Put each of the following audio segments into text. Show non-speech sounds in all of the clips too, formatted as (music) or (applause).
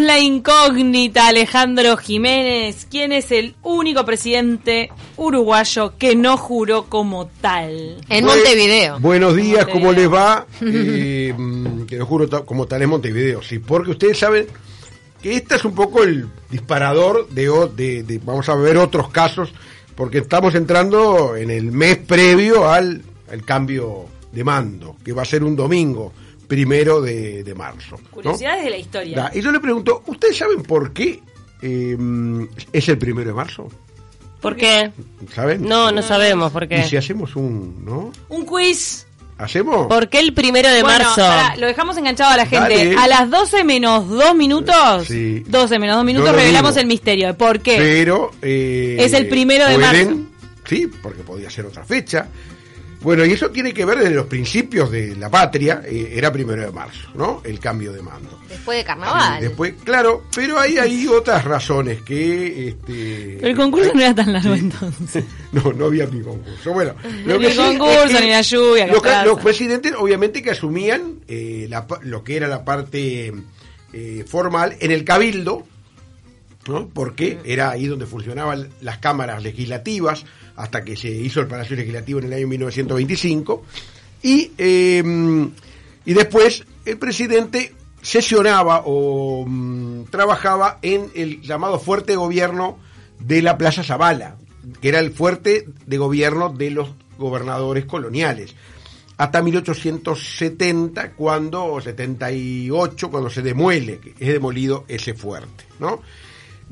La incógnita, Alejandro Jiménez. ¿Quién es el único presidente uruguayo que no juró como tal? En Montevideo. Buenos días, ¿cómo les va? (laughs) Eh, mm, que no juro como tal en Montevideo, sí, porque ustedes saben que este es un poco el disparador de, o- de- de- vamos a ver otros casos, porque estamos entrando en el mes previo al, al cambio de mando, que va a ser un domingo, primero de, de marzo. ¿no? Curiosidades de la historia. Da, Y yo le pregunto, ¿ustedes saben por qué eh, es el primero de marzo? ¿Por qué? ¿Saben? No, no sabemos por Y qué. si hacemos un, ¿no? Un quiz. ¿Hacemos? ¿Por qué el primero de Bueno, marzo? lo dejamos enganchado a la gente. Dale. A las 12 menos 2 minutos, Sí. 12 menos 2 minutos, No revelamos digo. el misterio. ¿Por qué? Pero eh, Es el primero de pueden- Sí, porque podía ser otra fecha. Bueno, y eso tiene que ver desde los principios de la patria, eh, era primero de marzo, ¿no? El cambio de mando. Después de carnaval. Sí, después, claro, pero hay, hay otras razones que... Este, El concurso no era tan largo entonces. (laughs) No, no había ni concurso. Bueno, Ni concurso, ni la lluvia, Los, los presidentes, obviamente, que asumían eh, la pa- lo que era la parte eh, formal en el cabildo, ¿no? porque era ahí donde funcionaban las cámaras legislativas, hasta que se hizo el Palacio Legislativo en el año 1925. Y, eh, y después el presidente sesionaba o mm, trabajaba en el llamado fuerte de gobierno de la Plaza Zavala, que era el fuerte de gobierno de los gobernadores coloniales. Hasta 1870, cuando, o 78, cuando se demuele, es demolido ese fuerte, ¿no?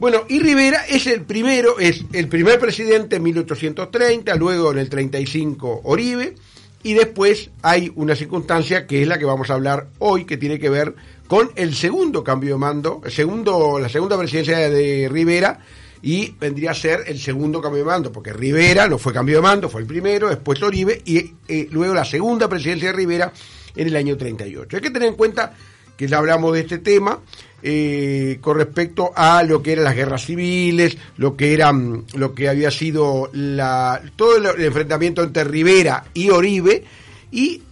Bueno, y Rivera es el primero, es el primer presidente en 1830, luego en el 35 Oribe, y después hay una circunstancia que es la que vamos a hablar hoy, que tiene que ver con el segundo cambio de mando, el segundo, la segunda presidencia de Rivera, y vendría a ser el segundo cambio de mando, porque Rivera no fue cambio de mando, fue el primero, después Oribe, y eh, luego la segunda presidencia de Rivera en el año 38. Hay que tener en cuenta que ya hablamos de este tema eh, con respecto a lo que eran las guerras civiles, lo que era mm, lo que había sido la, todo el, enfrentamiento entre Rivera y Oribe y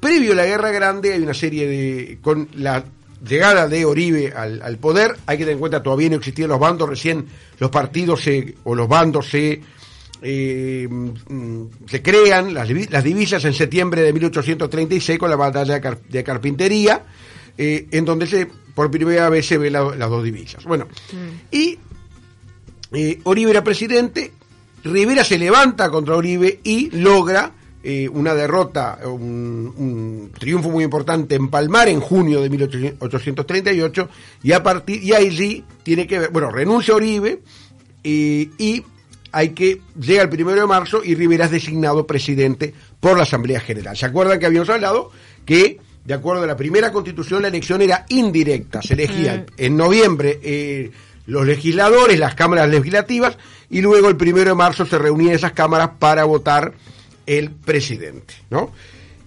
previo a la guerra grande hay una serie de con la llegada de Oribe al, poder hay que tener en cuenta todavía no existían los bandos recién los partidos se, o los bandos se eh, mm, se crean las, divi- las divisas en septiembre de 1836 con la batalla de Carpintería, eh, en donde se, por primera vez se ven la- las dos divisas. Bueno, y eh, Oribe era presidente, Rivera se levanta contra Oribe y logra eh, una derrota, un, un triunfo muy importante en Palmar en junio de 1838 y a partir y allí tiene que ver, bueno, renuncia Oribe eh, y hay que llega el primero de marzo y Rivera es designado presidente por la Asamblea General. ¿Se acuerdan que habíamos hablado que de acuerdo a la primera constitución la elección era indirecta, se elegía en noviembre eh, los legisladores, las cámaras legislativas y luego el primero de marzo se reunían esas cámaras para votar el presidente, ¿no?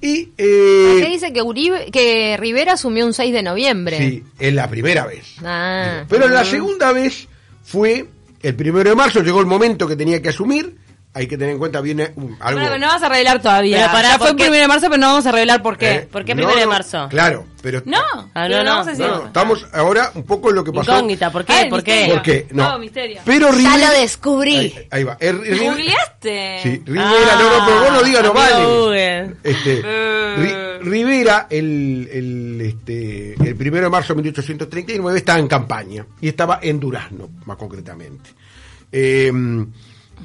Y eh, dice que Uribe, que Rivera asumió un 6 de noviembre. sí, es la primera vez. Ah. Pero la segunda vez fue el primero de marzo, llegó el momento que tenía que asumir. Hay que tener en cuenta, viene un- algo. Bueno, pero no vas a revelar todavía. Pero pará, ya fue ¿por el primero de marzo, pero no vamos a revelar por qué. ¿eh? ¿Por qué No, primero de no, marzo? Claro, pero. No, Ah, no, no. vamos a decir. No, no, estamos ahora un poco en lo que pasó. Incógnita, ¿por qué? Ah, el ¿Por qué? misterio. ¿Por qué? No. No, misterio. Pero Ya Rivera- lo descubrí. Ahí, ahí va. Er- ¿Googleaste? Sí, Rivera, no, no, pero vos no digas, no amigo vale. Este. Ri- Rivera, el, el, este, el primero de marzo de 1839, estaba en campaña y estaba en Durazno, más concretamente. Eh,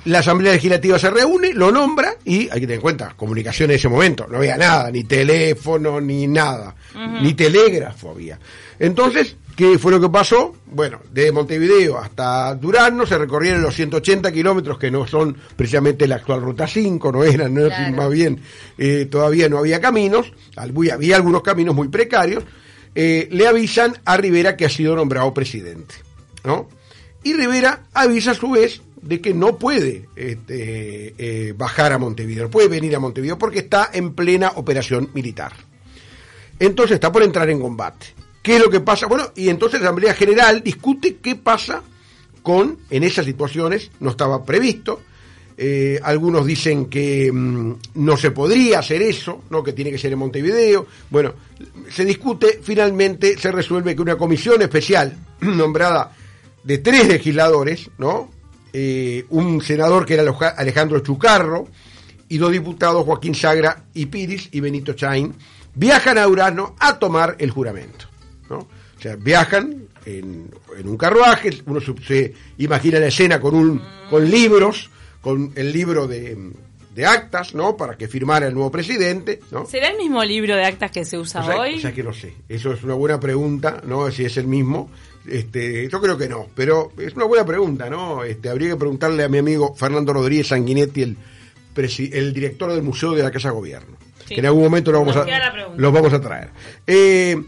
la Asamblea Legislativa se reúne, lo nombra y hay que tener en cuenta, comunicación en ese momento, no había nada, ni teléfono, ni nada, ni telégrafo había. Entonces, ¿qué fue lo que pasó? Bueno, de Montevideo hasta Durazno se recorrieron los 180 kilómetros que no son precisamente la actual Ruta 5, no eran, no Claro. más bien, eh, todavía no había caminos, había algunos caminos muy precarios, eh, le avisan a Rivera que ha sido nombrado presidente, ¿no? Y Rivera avisa a su vez de que no puede este, eh, bajar a Montevideo, puede venir a Montevideo porque está en plena operación militar. Entonces está por entrar en combate. ¿Qué es lo que pasa? Bueno, y entonces la Asamblea General discute qué pasa con, en esas situaciones, no estaba previsto. Eh, algunos dicen que mm, no se podría hacer eso, ¿no? que tiene que ser en Montevideo. Bueno, se discute, finalmente se resuelve que una comisión especial (clears throat) nombrada de tres legisladores, ¿no? Eh, un senador que era Alejandro Chucarro y dos diputados, Joaquín Sagra y Piris y Benito Chain, viajan a Urano a tomar el juramento, ¿no? O sea, viajan en, en un carruaje, uno se, se imagina la escena con, un, con libros, con el libro de, de actas, ¿no? Para que firmara el nuevo presidente, ¿no? ¿Será el mismo libro de actas que se usa O sea, hoy? o sea que no sé. Eso es una buena pregunta, ¿no? Si es el mismo. Este, yo creo que no, pero es una buena pregunta, ¿no? Este, habría que preguntarle a mi amigo Fernando Rodríguez Sanguinetti, el, el director del Museo de la Casa de Gobierno. Sí. Que en algún momento lo vamos Nos a, los vamos a traer. Eh,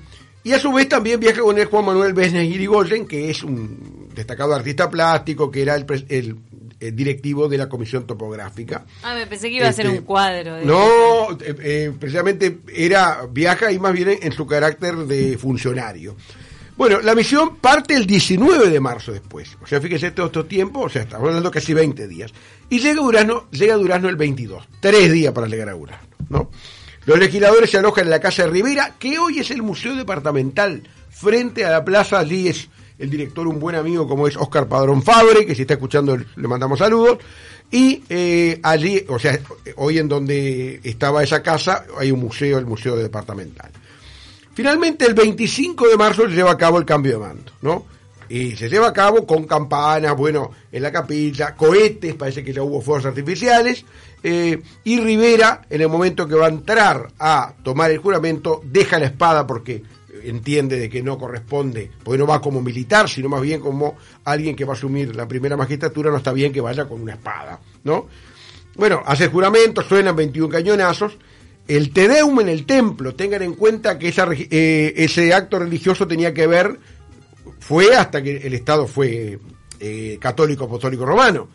y a su vez también viaja con él Juan Manuel Besnes Irigoyen, que es un destacado artista plástico, que era el, el- el directivo de la Comisión Topográfica. Ah, me pensé que iba a ser Este, un cuadro. de- No, eh, eh, precisamente era viaja y más bien en, su carácter de funcionario. Bueno, la misión parte el 19 de marzo después. O sea, fíjese todo estos tiempos, o sea, estamos hablando casi 20 días. Y llega Durazno, llega Durazno el 22. Tres días para llegar a Durazno, ¿no? Los legisladores se alojan en la Casa de Rivera, que hoy es el Museo Departamental, frente a la plaza. Allí es el director, un buen amigo como es Oscar Padrón Fabre, que si está escuchando le mandamos saludos. Y eh, allí, o sea, hoy en donde estaba esa casa, hay un museo, el Museo Departamental. Finalmente, el 25 de marzo se lleva a cabo el cambio de mando, ¿no? Y se lleva a cabo con campanas, bueno, en la capilla, cohetes, parece que ya hubo fuegos artificiales, eh, y Rivera, en el momento que va a entrar a tomar el juramento, deja la espada porque entiende de que no corresponde, porque no va como militar, sino más bien como alguien que va a asumir la primera magistratura, no está bien que vaya con una espada, ¿no? Bueno, hace juramento, suenan 21 cañonazos, el Te Deum en el templo, tengan en cuenta que eh, ese acto religioso tenía que ver, fue hasta que el Estado fue eh, católico apostólico romano.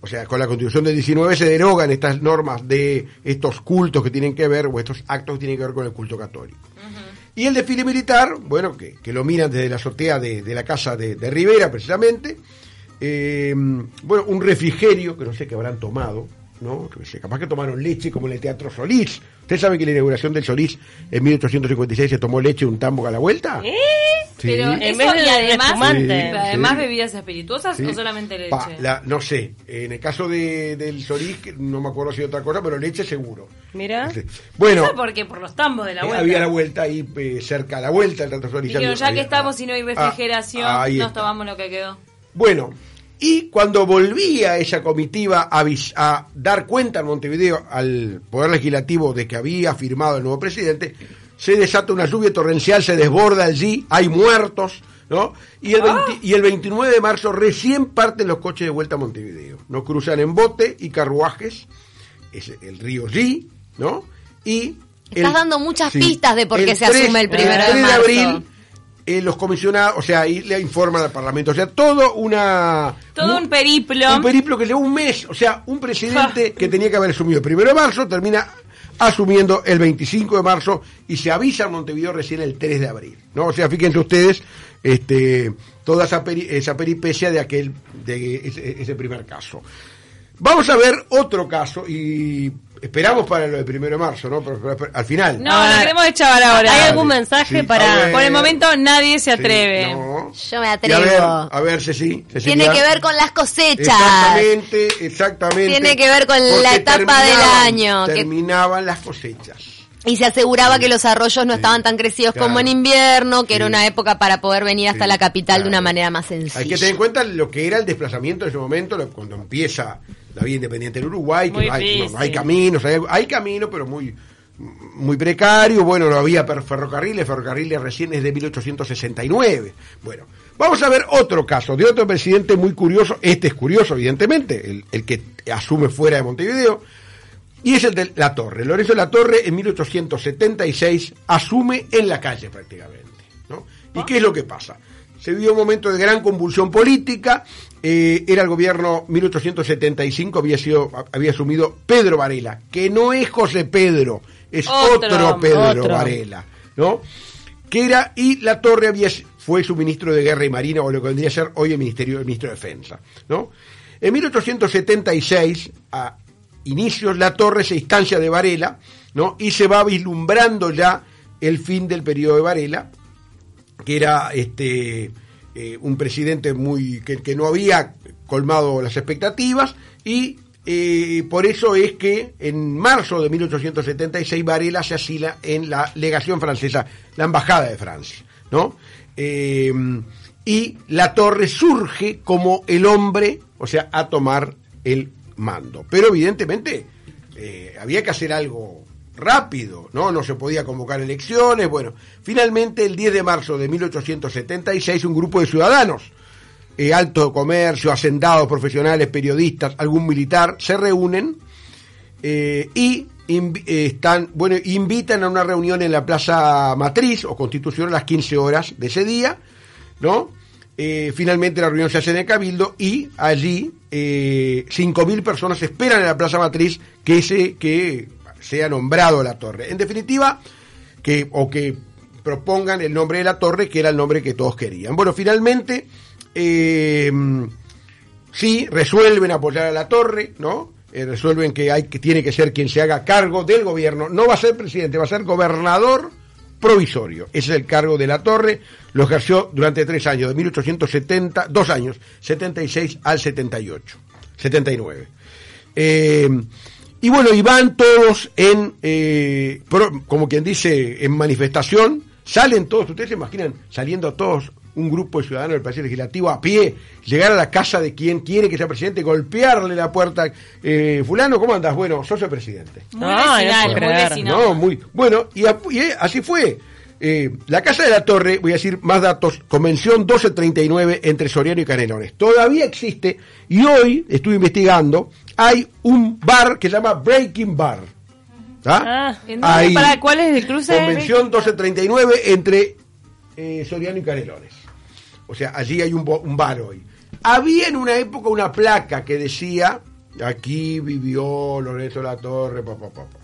O sea, con la constitución del 19 se derogan estas normas de estos cultos que tienen que ver, o estos actos que tienen que ver con el culto católico. Y el desfile militar, bueno, que, que lo miran desde la azotea de, la casa de, de Rivera, precisamente. Eh, bueno, un refrigerio, que no sé qué habrán tomado, ¿no? Que capaz que tomaron leche como en el Teatro Solís. ¿Usted sabe que la inauguración del Solís en 1856 se tomó leche de un tambo a la vuelta? ¿Eh? Sí. Pero En eso, vez de y además, espumante. pero además Sí. bebidas espirituosas Sí. o solamente leche. Pa, la- no sé, en el caso de, del Solís, no me acuerdo si otra cosa, pero leche seguro. Mira. Sí. Bueno, ¿Eso por qué? Por los tambos de la eh, vuelta. había la vuelta ahí eh, cerca a la vuelta del Teatro Solís. Dijeron, ya que Había- estamos y no hay refrigeración, Ah, nos está. tomamos lo que quedó. Bueno, y cuando volvía esa comitiva a, a dar cuenta en Montevideo al Poder Legislativo de que había firmado el nuevo presidente, se desata una lluvia torrencial, se desborda allí, hay muertos, ¿no? Y el, 20 y el 29 de marzo recién parten los coches de vuelta a Montevideo. No cruzan en bote y carruajes, es el río G, ¿no? Y... Estás dando muchas pistas de por qué se asume el primero de 3 de marzo. abril eh, los comisionados, o sea, ahí le informan al Parlamento. O sea, todo una... Todo un periplo. Un periplo que llevó un mes. O sea, un presidente que tenía que haber asumido el primero de marzo termina asumiendo el 25 de marzo y se avisa en Montevideo recién el 3 de abril. ¿no? O sea, fíjense ustedes este, toda esa, peri- esa peripecia de aquel de ese, ese primer caso. Vamos a ver otro caso y esperamos para lo del primero de marzo, ¿no? Pero- pero- pero al final. No, A lo ver. queremos echar ahora. ¿Hay algún mensaje Sí, para- ver. Por el momento nadie se Sí, atreve. no. Yo me Y a atrevo. ver, a ver, Ceci, Cecilia. Tiene que ver con las cosechas. Exactamente, exactamente. Tiene que ver con la etapa del terminaban- año, que- Terminaban las cosechas. Y se aseguraba que los arroyos no Sí. estaban tan crecidos Claro. como en invierno, que era una época para poder venir hasta Sí, la capital de una manera más sencilla. Hay que tener en cuenta lo que era el desplazamiento en ese momento, cuando empieza la vida independiente en Uruguay, que no hay, no- caminos, hay, hay caminos, pero muy muy precario, bueno, no había ferrocarriles, ferrocarriles recién es de 1869. Bueno, vamos a ver otro caso de otro presidente muy curioso, este es curioso evidentemente, el, el que asume fuera de Montevideo, y es el de La Torre. Lorenzo La Torre en 1876 asume en la calle prácticamente. ¿no? ¿Y qué es lo que pasa? Se vivió un momento de gran convulsión política, eh, era el gobierno 1875, había, sido, había asumido Pedro Varela, que no es José Pedro, es Otro, otro, Pedro otro. Varela, ¿no? Que era, y La Torre había, fue su ministro de Guerra y Marina, o lo que vendría a ser hoy el Ministerio, el ministro de Defensa, ¿no? En 1876, a inicios, La Torre se instancia de Varela, ¿no? Y se va vislumbrando ya el fin del periodo de Varela, que era este eh, un presidente muy que, no había colmado las expectativas y eh, por eso es que en marzo de 1876 Varela se asila en la legación francesa, la embajada de Francia, ¿no? Eh, y la torre surge como el hombre, o sea, a tomar el mando. Pero evidentemente había que hacer algo rápido, ¿no? No se podía convocar elecciones. Bueno, finalmente el 10 de marzo de 1876 un grupo de ciudadanos, eh, alto comercio, hacendados, profesionales, periodistas, algún militar, se reúnen eh, y eh, están, bueno, invitan a una reunión en la Plaza Matriz o Constitución a las 15 horas de ese día, ¿no? Eh, finalmente la reunión se hace en el Cabildo y allí eh, 5.000 personas esperan en la Plaza Matriz que, se, que sea nombrado la torre. En definitiva, que, o que propongan el nombre de la torre, que era el nombre que todos querían. Bueno, finalmente, eh, sí, resuelven apoyar a la torre, ¿no? Eh, resuelven que hay que tiene que ser quien se haga cargo del gobierno, no va a ser presidente, va a ser gobernador provisorio. Ese es el cargo de la torre, lo ejerció durante tres años, de 1870, dos años, 76 al 78, 79. Eh, y bueno, y van todos en, eh, pro- como quien dice, en manifestación, salen todos, ustedes se imaginan saliendo todos un grupo de ciudadanos del Palacio Legislativo a pie, llegar a la casa de quien quiere que sea presidente, golpearle la puerta, eh, fulano, ¿cómo andas? Bueno, sos el presidente. Muy Ay, no vecinal, puedo muy vecinal. No, muy bueno, y, a- y, eh, así fue. Eh, la Casa de la Torre, voy a decir más datos, Convención 1239 entre Soriano y Canelones. Todavía existe y hoy, estuve investigando, hay un bar que se llama Breaking Bar. ¿Ah? Ah. ¿En? Ahí, ¿Para cuál es el cruce? Convención 1239 entre eh, Soriano y Canelones. O sea, allí hay un, bar hoy. Había en una época una placa que decía, aquí vivió Lorenzo La Torre, pa, pa, pa, pa.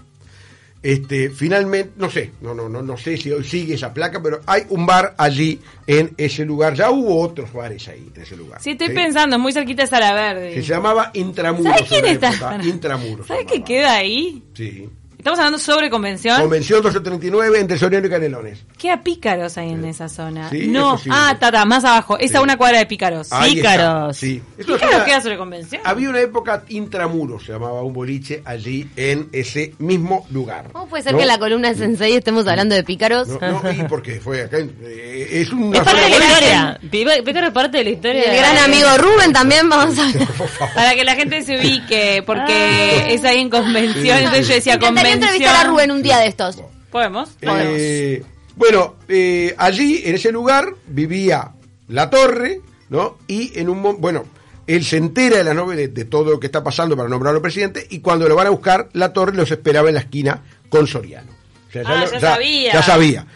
Este, finalmente, no sé, no, no, no, no sé si hoy sigue esa placa, pero hay un bar allí en ese lugar. Ya hubo otros bares ahí, en ese lugar. Sí, estoy ¿sí? pensando, muy cerquita de Sala Verde. Se llamaba Intramuros. ¿Sabes quién la está? Intramuros. ¿Sabes qué queda ahí? Sí. Estamos hablando sobre convención. Convención 1239 entre Soriano y Canelones. Queda pícaros ahí en esa zona. Sí, no, sí. ah, tata, más abajo. Esa Sí. una cuadra de pícaros. Ahí está, Pícaros. Sí. Esto es Pícaros queda sobre convención. Había una época intramuros, se llamaba un boliche allí en ese mismo lugar. ¿Cómo puede ser ¿No? que en la columna de Sensei estemos hablando de pícaros? No, no, y porque fue acá. eh, es una Es parte de la historia. Pí- Pícaro es parte de la historia. El gran amigo Rubén también vamos a hablar. (laughs) Para que la gente se ubique, porque es ahí en convención. Entonces yo decía encantaría entrevistar a. Rubén un día de estos. ¿Podemos? Eh, bueno, eh, allí en ese lugar vivía la torre, ¿no? Y en un bueno, él se entera de la novela de, de todo lo que está pasando para nombrarlo presidente y cuando lo van a buscar, la torre los esperaba en la esquina con Soriano. O sea, Ah, ya sabía. Ya sabía.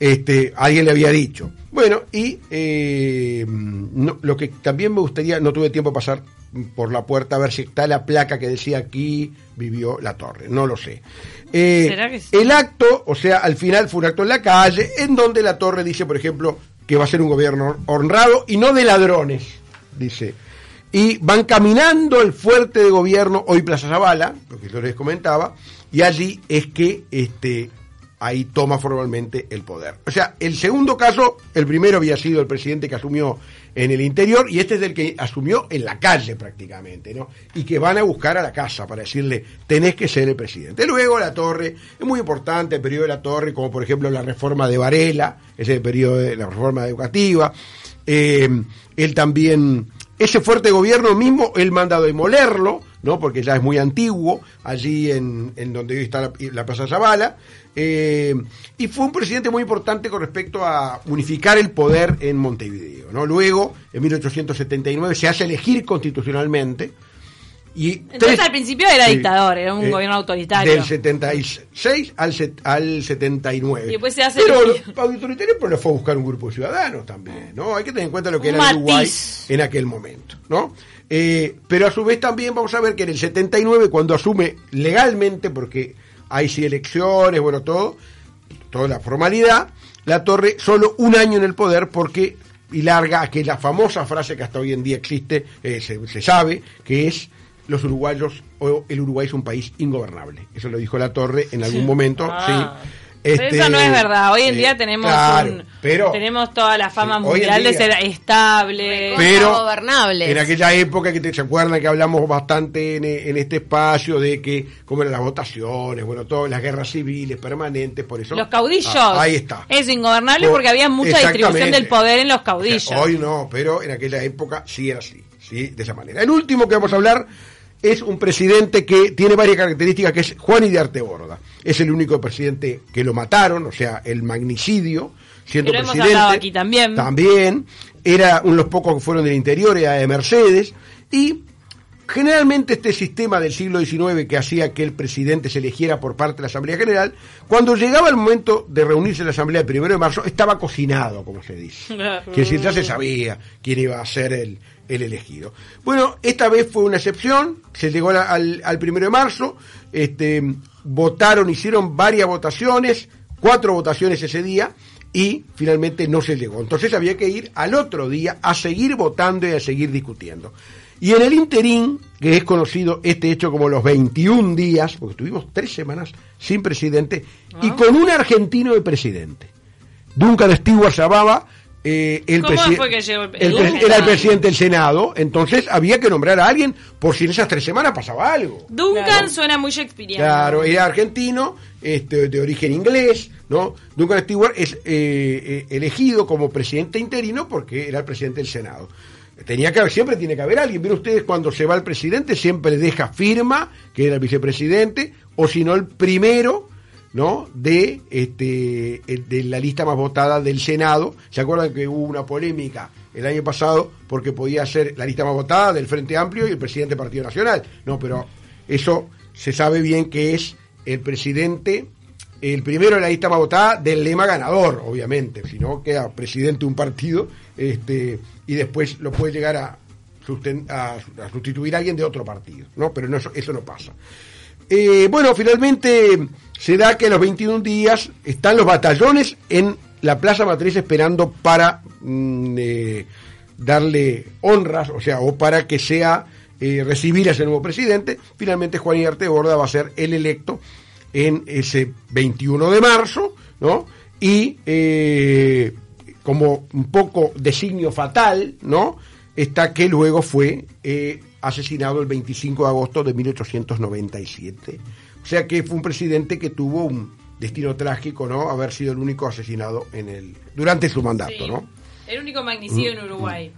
Este, alguien le había dicho. Bueno, y eh, no- lo que también me gustaría, no tuve tiempo de pasar por la puerta a ver si está la placa que decía aquí vivió la torre, no lo sé. Eh, ¿Será que sí? El acto, o sea, al final fue un acto en la calle, en donde la torre dice, por ejemplo, que va a ser un gobierno honrado y no de ladrones, dice. Y van caminando el fuerte de gobierno, hoy Plaza Zavala, lo que yo les comentaba, y allí es que este ahí toma formalmente el poder. O sea, el segundo caso, el primero había sido el presidente que asumió en el interior y este es el que asumió en la calle prácticamente, ¿no? Y que van a buscar a la casa para decirle, tenés que ser el presidente. Luego la torre, es muy importante el periodo de la torre, como por ejemplo la reforma de Varela, ese periodo de la reforma educativa. Eh, él también, ese fuerte gobierno mismo, él manda a demolerlo, ¿no? Porque ya es muy antiguo, allí en, en donde hoy está la, la Plaza Zavala. Eh, y fue un presidente muy importante con respecto a unificar el poder en Montevideo, ¿no? Luego, en 1879, se hace elegir constitucionalmente. Y Entonces, al principio era Sí. dictador, era un Eh, gobierno autoritario. Del 76 al, set- al 79. Y después se hace Pero lo- (laughs) autoritario, pero lo fue a buscar un grupo de ciudadanos también, ¿no? Hay que tener en cuenta lo que Un era el Uruguay matiz. en aquel momento, ¿no? Eh, pero a su vez también vamos a ver que en el 79, cuando asume legalmente, porque hay sí elecciones, bueno, todo, toda la formalidad, la torre solo un año en el poder porque y larga aquella famosa frase que hasta hoy en día existe, eh, se, se sabe, que es los uruguayos o el Uruguay es un país ingobernable. Eso lo dijo la torre en algún momento, Ah. sí. Este, eso no es verdad. Hoy en eh, día tenemos claro, un- pero, tenemos toda la fama Sí, mundial de ser estable. pero en aquella época que te, se acuerdan que hablamos bastante en, en este espacio de que cómo eran las votaciones, bueno, todas las guerras civiles permanentes, por eso Los caudillos. Ah, ahí está. Es ingobernable Por- porque había mucha distribución del poder en los O caudillos. sea, hoy no, pero en aquella época sí era así, sí, de esa manera. El último que vamos a hablar es un presidente que tiene varias características, que es Juan de Arteborda. Es el único presidente que lo mataron, o sea, el magnicidio, siendo Que lo hemos presidente. aquí también. También. Era uno de los pocos que fueron del interior, era de Mercedes. Y Generalmente este sistema del siglo XIX que hacía que el presidente se eligiera por parte de la Asamblea General, cuando llegaba el momento de reunirse en la Asamblea el primero de marzo, estaba cocinado, como se dice. (laughs) Que decir, ya se sabía quién iba a ser el, el elegido. Bueno, esta vez fue una excepción, se llegó al, al primero de marzo, este, votaron, hicieron varias votaciones, cuatro votaciones ese día, y finalmente no se llegó. Entonces había que ir al otro día a seguir votando y a seguir discutiendo. Y en el interín, que es conocido este hecho como los 21 días, porque tuvimos tres semanas sin presidente, y con un argentino de presidente. Duncan Stewart se llamaba eh, el ¿Cómo fue que llegó el- el era el presidente del Senado, entonces había que nombrar a alguien por si en esas tres semanas pasaba algo. Duncan suena muy shakespeariano. Claro, era argentino, este, de origen inglés, ¿no? Duncan Stewart es eh, eh, elegido como presidente interino porque era el presidente del Senado. Tenía que haber, siempre tiene que haber alguien. Miren ustedes, cuando se va el presidente, siempre deja firma, que era el vicepresidente, o si no, el primero, ¿no? De, este, de la lista más votada del Senado. ¿Se acuerdan que hubo una polémica el año pasado porque podía ser la lista más votada del Frente Amplio y el presidente del Partido Nacional? No, pero eso se sabe bien que es el presidente, el primero de la lista más votada del lema ganador, obviamente, si no queda presidente de un partido este, y después lo puede llegar a, a- a sustituir a alguien de otro partido, ¿no? Pero no, eso, eso no pasa. Eh, bueno, finalmente se da que a los 21 días están los batallones en la Plaza Matriz esperando para mm, eh, darle honras, o sea, o para que sea eh, recibir a ese nuevo presidente. Finalmente Juan Igarte Borda va a ser el electo en ese 21 de marzo, ¿no? Y como un poco designio fatal, ¿no? Está que luego fue asesinado el 25 de agosto de 1897. O sea que fue un presidente que tuvo un destino trágico, ¿no? Haber sido el único asesinado en el durante su mandato, Sí. ¿no? El único magnicidio en Uruguay.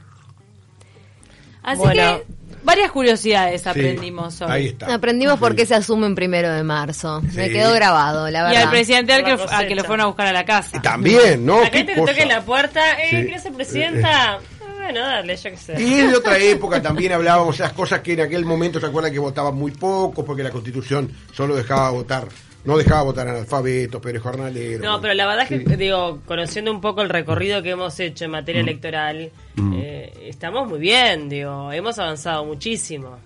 Así Bueno. que varias curiosidades aprendimos Sí, hoy. Ahí está. Aprendimos por Sí. qué se asume en primero de marzo. Me Sí. quedó grabado, la Y verdad. al presidente al que, Por a que lo fueron a buscar a la casa. También, ¿no? La ¿Qué gente que cosa? toque en la puerta, eh, Sí. ¿quieres ser presidenta? Bueno, dale, yo qué sé. Y es de otra época también hablábamos esas cosas que en aquel momento se acuerdan que votaban muy poco porque la constitución solo dejaba votar, no dejaba votar analfabetos, pero jornaleros. No, pero la verdad es que, digo, conociendo un poco el recorrido que hemos hecho en materia electoral, eh, estamos muy bien, digo, hemos avanzado muchísimo.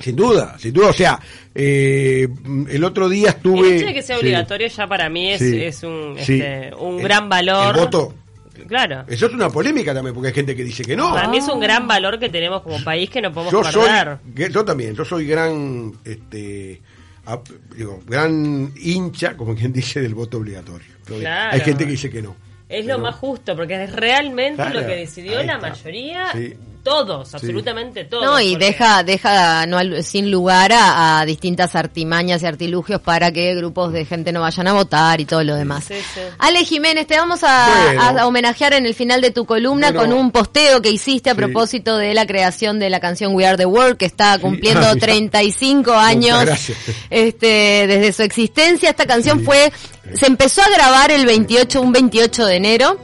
Sin duda, sin duda. O sea, eh, el otro día El estuve. hecho de que sea sí, obligatorio ya para mí es, sí, es un, este, un El- gran valor. El voto. Claro. Eso es una polémica también, porque hay gente que dice que no. Para mí es un gran valor que tenemos como país que no podemos yo perder. yo también, yo soy gran, este, digo, gran hincha, como quien dice, del voto obligatorio. Claro. Hay gente que dice que no. Es lo más justo, porque es realmente Claro, lo que decidió la mayoría, Sí. Todos, absolutamente todos. No, y porque- deja, deja no al- sin lugar a, a distintas artimañas y artilugios para que grupos de gente no vayan a votar y todo lo demás. Sí, sí. Ale Jiménez, te vamos a, Bueno. a homenajear en el final de tu columna Bueno. con un posteo que hiciste a Sí. propósito de la creación de la canción We Are the World, que está cumpliendo (laughs) Ah, mira. 35 años gracias. este, desde su existencia. Esta canción fue, se empezó a grabar el 28, un 28 de enero.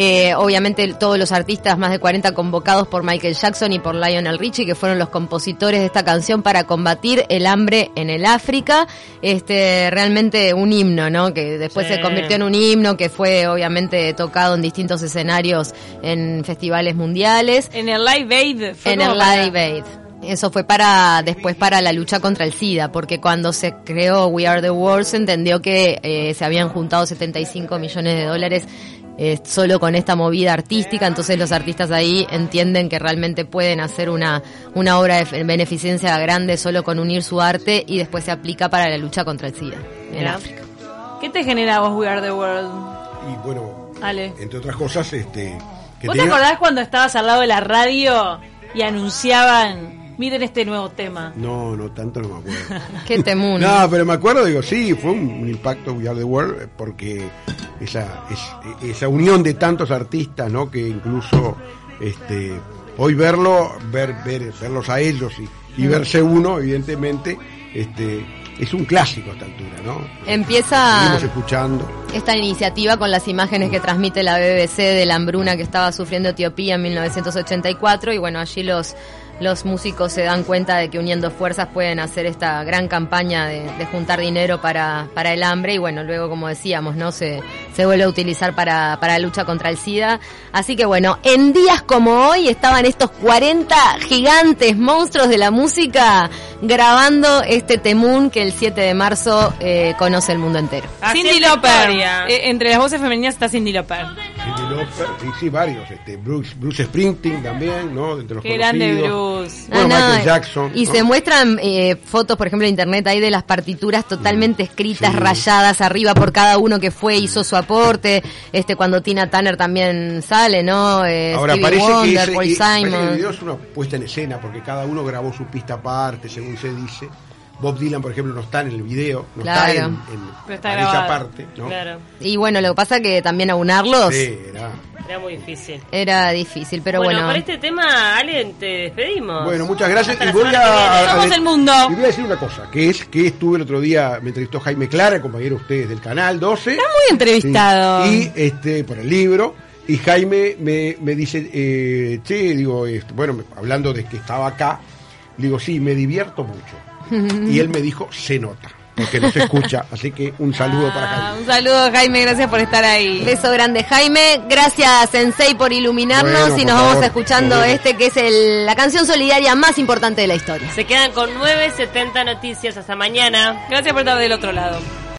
Eh, obviamente todos los artistas, más de 40 convocados por Michael Jackson y por Lionel Richie, que fueron los compositores de esta canción para combatir el hambre en el África. Este, realmente un himno, ¿no? Que después Sí. se convirtió en un himno que fue obviamente tocado en distintos escenarios en festivales mundiales. En el Live Aid. fue En el para- Live Aid. Eso fue para después para la lucha contra el SIDA, porque cuando se creó We Are the World se entendió que eh, se habían juntado 75 millones de dólares eh, solo con esta movida artística, entonces los artistas ahí entienden que realmente pueden hacer una, una obra de beneficencia grande solo con unir su arte y después se aplica para la lucha contra el SIDA en. África. ¿Qué te genera vos We Are the World? Y bueno, Ale. entre otras cosas, este... que ¿Vos te acordás cuando estabas al lado de la radio y anunciaban, miren este nuevo tema? No, no, tanto no me acuerdo. (laughs) Qué temún. No, pero me acuerdo, digo, sí, fue un, un impacto We Are the World, eh, porque esa, es- esa unión de tantos artistas, ¿no? Que incluso este, hoy verlo, ver, ver, verlos a ellos y, y verse uno, evidentemente, este, es un clásico a esta altura, ¿no? Empieza Seguimos escuchando. esta iniciativa con las imágenes que transmite la BBC de la hambruna que estaba sufriendo Etiopía en 1984 y bueno, allí los los músicos se dan cuenta de que uniendo fuerzas pueden hacer esta gran campaña de, de juntar dinero para, para el hambre y bueno, luego como decíamos, ¿no? Se, se vuelve a utilizar para, para la lucha contra el SIDA. Así que bueno, en días como hoy estaban estos 40 gigantes monstruos de la música grabando este temún que el 7 de marzo eh, conoce el mundo entero. Haciendo Cindy historia. Eh, entre las voces femeninas está Cindy Lauper. Sí, sí, varios, este, Bruce, Bruce Springsteen también, ¿no? Entre los Qué grande. Bruce. Bueno, Ah, no, Michael Jackson. Y ¿no? se muestran eh, fotos, por ejemplo, en internet ahí de las partituras totalmente escritas, Mm. Sí. rayadas arriba por cada uno que fue, hizo su aporte. Este, cuando Tina Turner también sale, ¿no? Eh, Ahora Stevie parece Wonder, que ese, Paul y- parece que el Simon. video es una puesta en escena porque cada uno grabó su pista aparte, según se dice. Bob Dylan, por ejemplo, no está en el video, no Claro. está en, en- Pero está para esa parte, ¿no? Claro, Y bueno, lo que pasa que también aunarlos Sí, era- era muy difícil. era difícil, pero bueno, bueno. por este tema, Ale, te despedimos. Bueno, muchas gracias. Hasta Y voy a, a- Somos el mundo. Y voy a decir una cosa, que es que estuve el otro día, me entrevistó Jaime Clara, el compañero de ustedes del canal 12. Está muy entrevistado. Sí, Y este, por el libro. Y Jaime me, me dice, eh, che, digo, este, bueno, hablando de que estaba acá, le digo, sí, me divierto mucho. (laughs) Y él me dijo, se nota, porque no se escucha. (laughs) Así que un saludo para Ah, Jaime. un saludo, Jaime, gracias por estar ahí. Beso grande Jaime, gracias Sensei por iluminarnos Bueno, y por nos vamos escuchando Nos este que es el- la canción solidaria más importante de la historia. Se quedan con 9.70 noticias. Hasta mañana. Gracias por estar del otro lado.